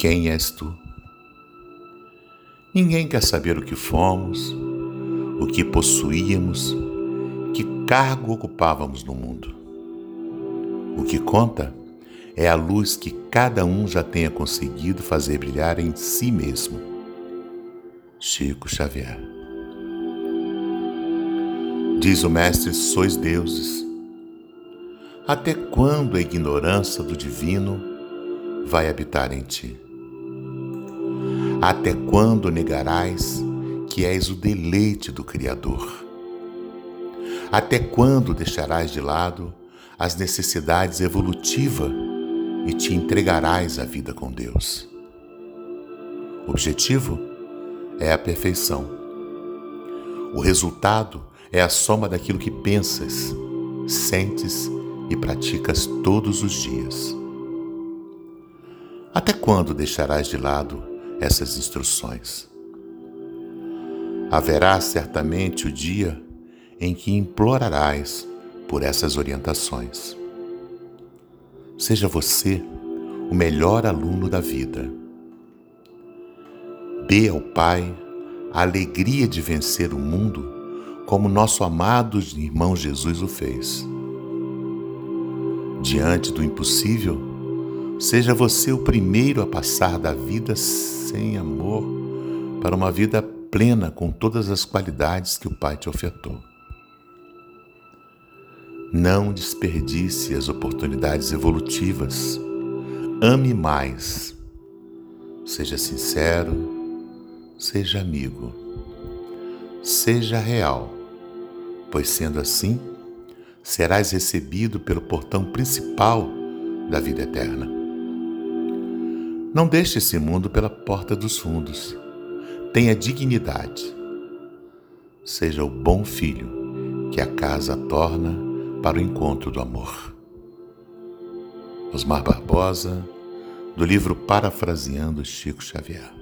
Quem és tu? Ninguém quer saber o que fomos, o que possuíamos, que cargo ocupávamos no mundo. O que conta é a luz que cada um já tenha conseguido fazer brilhar em si mesmo. Chico Xavier. Diz o Mestre: sois deuses. Até quando a ignorância do divino vai habitar em ti? Até quando negarás que és o deleite do Criador? Até quando deixarás de lado as necessidades evolutivas e te entregarás à vida com Deus? O objetivo é a perfeição. O resultado é a soma daquilo que pensas, sentes e praticas todos os dias. Até quando deixarás de lado essas instruções? Haverá certamente o dia em que implorarás por essas orientações. Seja você o melhor aluno da vida. Dê ao Pai a alegria de vencer o mundo como nosso amado irmão Jesus o fez. Diante do impossível, seja você o primeiro a passar da vida sem amor para uma vida plena com todas as qualidades que o Pai te ofertou. Não desperdice as oportunidades evolutivas. Ame mais. Seja sincero, seja amigo, seja real pois sendo assim, serás recebido pelo portão principal da vida eterna. Não deixe esse mundo pela porta dos fundos. Tenha dignidade. Seja o bom filho que a casa torna para o encontro do amor. Osmar Barbosa, do livro Parafraseando Chico Xavier.